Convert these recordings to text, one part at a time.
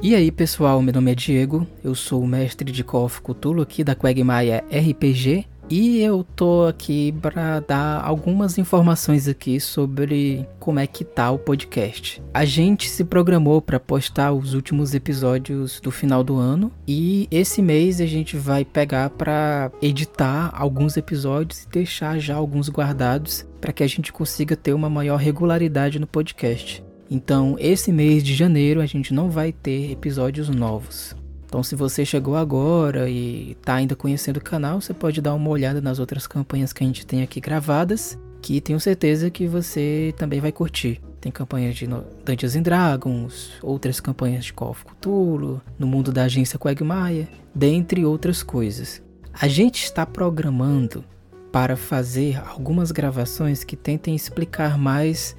E aí pessoal, meu nome é Diego, eu sou o mestre de Call Cthulhu aqui da Quagmire RPG e eu tô aqui para dar algumas informações aqui sobre como é que tá o podcast. A gente se programou para postar os últimos episódios do final do ano e esse mês a gente vai pegar para editar alguns episódios e deixar já alguns guardados para que a gente consiga ter uma maior regularidade no podcast. Então, esse mês de janeiro a gente não vai ter episódios novos. Então, se você chegou agora e está ainda conhecendo o canal, você pode dar uma olhada nas outras campanhas que a gente tem aqui gravadas, que tenho certeza que você também vai curtir. Tem campanhas de Dungeons and Dragons, outras campanhas de Call of Cthulhu, no mundo da agência Quagmire, dentre outras coisas. A gente está programando para fazer algumas gravações que tentem explicar mais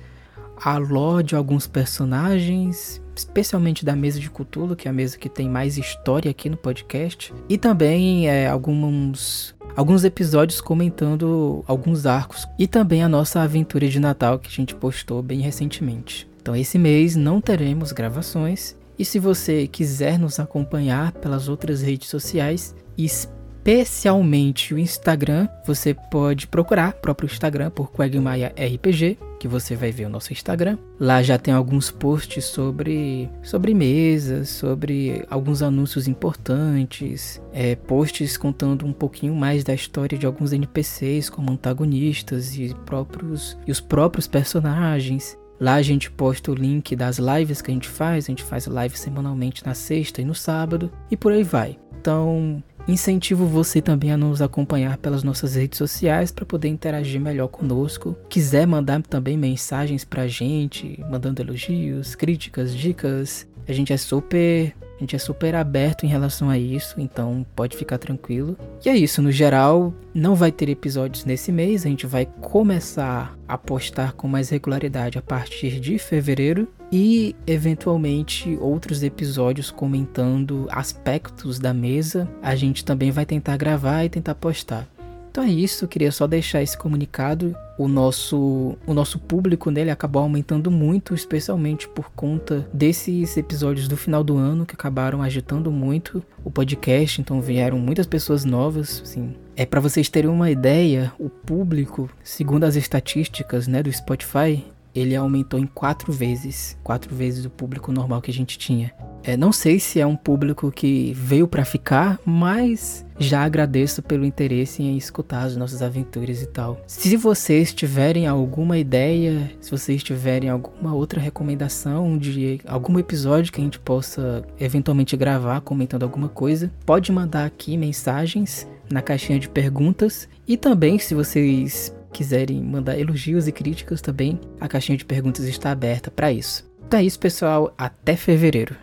a lore de alguns personagens, especialmente da mesa de Cthulhu, que é a mesa que tem mais história aqui no podcast, e também é, alguns alguns episódios comentando alguns arcos e também a nossa aventura de Natal que a gente postou bem recentemente. Então esse mês não teremos gravações e se você quiser nos acompanhar pelas outras redes sociais, especialmente o Instagram, você pode procurar o próprio Instagram por Quagmire RPG que você vai ver o nosso Instagram. Lá já tem alguns posts sobre sobre mesas, sobre alguns anúncios importantes, é, posts contando um pouquinho mais da história de alguns NPCs como antagonistas e próprios e os próprios personagens. Lá a gente posta o link das lives que a gente faz, a gente faz live semanalmente na sexta e no sábado e por aí vai. Então, Incentivo você também a nos acompanhar pelas nossas redes sociais para poder interagir melhor conosco. Quiser mandar também mensagens pra gente, mandando elogios, críticas, dicas, a gente é super a gente é super aberto em relação a isso, então pode ficar tranquilo. E é isso, no geral, não vai ter episódios nesse mês, a gente vai começar a postar com mais regularidade a partir de fevereiro e eventualmente outros episódios comentando aspectos da mesa. A gente também vai tentar gravar e tentar postar. Então é isso, queria só deixar esse comunicado. O nosso, o nosso público nele acabou aumentando muito, especialmente por conta desses episódios do final do ano que acabaram agitando muito o podcast. Então vieram muitas pessoas novas, assim. É para vocês terem uma ideia, o público, segundo as estatísticas, né, do Spotify, ele aumentou em quatro vezes, quatro vezes o público normal que a gente tinha. É, não sei se é um público que veio para ficar, mas já agradeço pelo interesse em escutar as nossas aventuras e tal. Se vocês tiverem alguma ideia, se vocês tiverem alguma outra recomendação de algum episódio que a gente possa eventualmente gravar comentando alguma coisa, pode mandar aqui mensagens na caixinha de perguntas e também se vocês quiserem mandar elogios e críticas também, a caixinha de perguntas está aberta para isso. Então é isso, pessoal. Até fevereiro.